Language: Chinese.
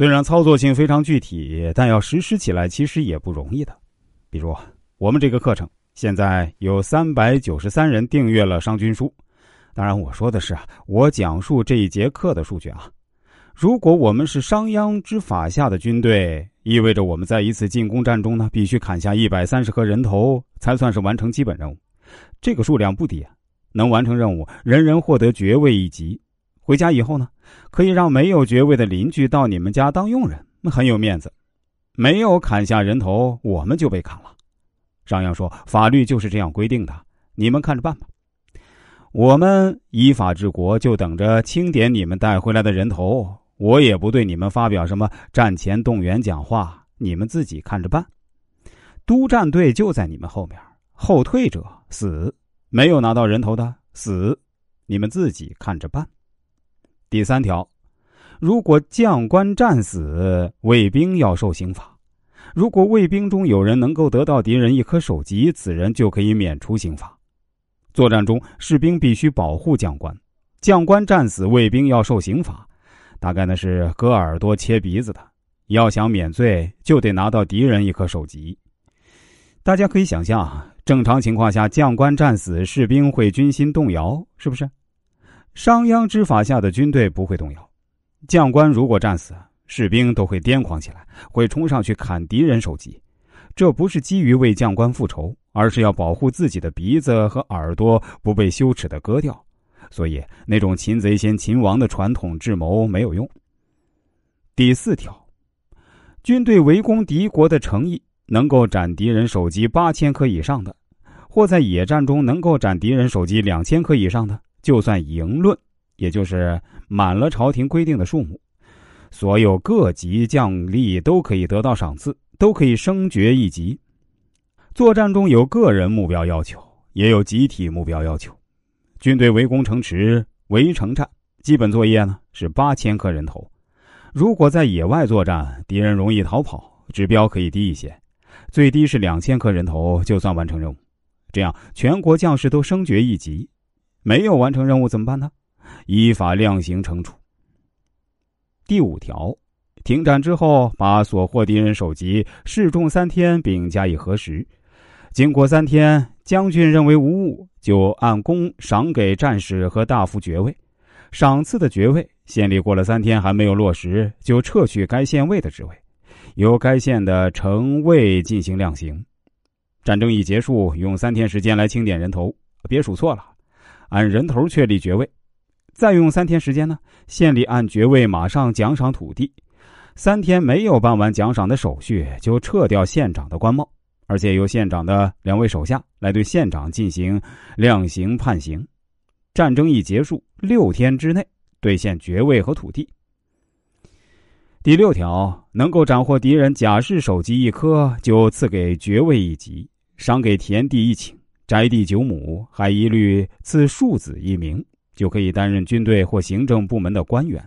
虽然操作性非常具体，但要实施起来其实也不容易的。比如，我们这个课程现在有三百九十三人订阅了商君书。当然，我说的是我讲述这一节课的数据啊。如果我们是商鞅之法下的军队，意味着我们在一次进攻战中呢，必须砍下一百三十颗人头，才算是完成基本任务。这个数量不低啊，能完成任务，人人获得爵位一级。回家以后呢，可以让没有爵位的邻居到你们家当佣人，很有面子。没有砍下人头，我们就被砍了。商鞅说：“法律就是这样规定的，你们看着办吧。”我们依法治国，就等着清点你们带回来的人头。我也不对你们发表什么战前动员讲话，你们自己看着办。督战队就在你们后面，后退者死，没有拿到人头的死，你们自己看着办。第三条，如果将官战死，卫兵要受刑罚。如果卫兵中有人能够得到敌人一颗首级，此人就可以免除刑罚。作战中，士兵必须保护将官，将官战死，卫兵要受刑罚。大概呢是割耳朵、切鼻子的，要想免罪，就得拿到敌人一颗首级。大家可以想象，正常情况下，将官战死，士兵会军心动摇，是不是？商鞅之法下的军队不会动摇，将官如果战死，士兵都会癫狂起来，会冲上去砍敌人首级。这不是基于为将官复仇，而是要保护自己的鼻子和耳朵不被羞耻的割掉。所以，那种擒贼先擒王的传统智谋没有用。第四条，军队围攻敌国的诚意，能够斩敌人首级八千颗以上的，或在野战中能够斩敌人首级两千颗以上的，就算赢论，也就是满了朝廷规定的数目。所有各级将吏都可以得到赏赐，都可以升爵一级。作战中有个人目标要求，也有集体目标要求。军队围攻城池、围城战，基本作业呢是八千颗人头。如果在野外作战，敌人容易逃跑，指标可以低一些，最低是两千颗人头就算完成任务。这样全国将士都升爵一级。没有完成任务怎么办呢？依法量刑惩处。第五条，停战之后，把所获敌人首级示众三天，并加以核实。经过三天，将军认为无误，就按功赏给战士和大夫爵位。赏赐的爵位，县里过了三天还没有落实，就撤去该县尉的职位，由该县的城尉进行量刑。战争一结束，用三天时间来清点人头，别数错了，按人头确立爵位。再用三天时间呢，县里按爵位马上奖赏土地。三天没有办完奖赏的手续，就撤掉县长的官帽。而且由县长的两位手下来对县长进行量刑判刑，战争一结束，六天之内兑现爵位和土地。第六条，能够斩获敌人甲士首级一颗，就赐给爵位一级，赏给田地一顷，宅地九亩，还一律赐庶子一名，就可以担任军队或行政部门的官员。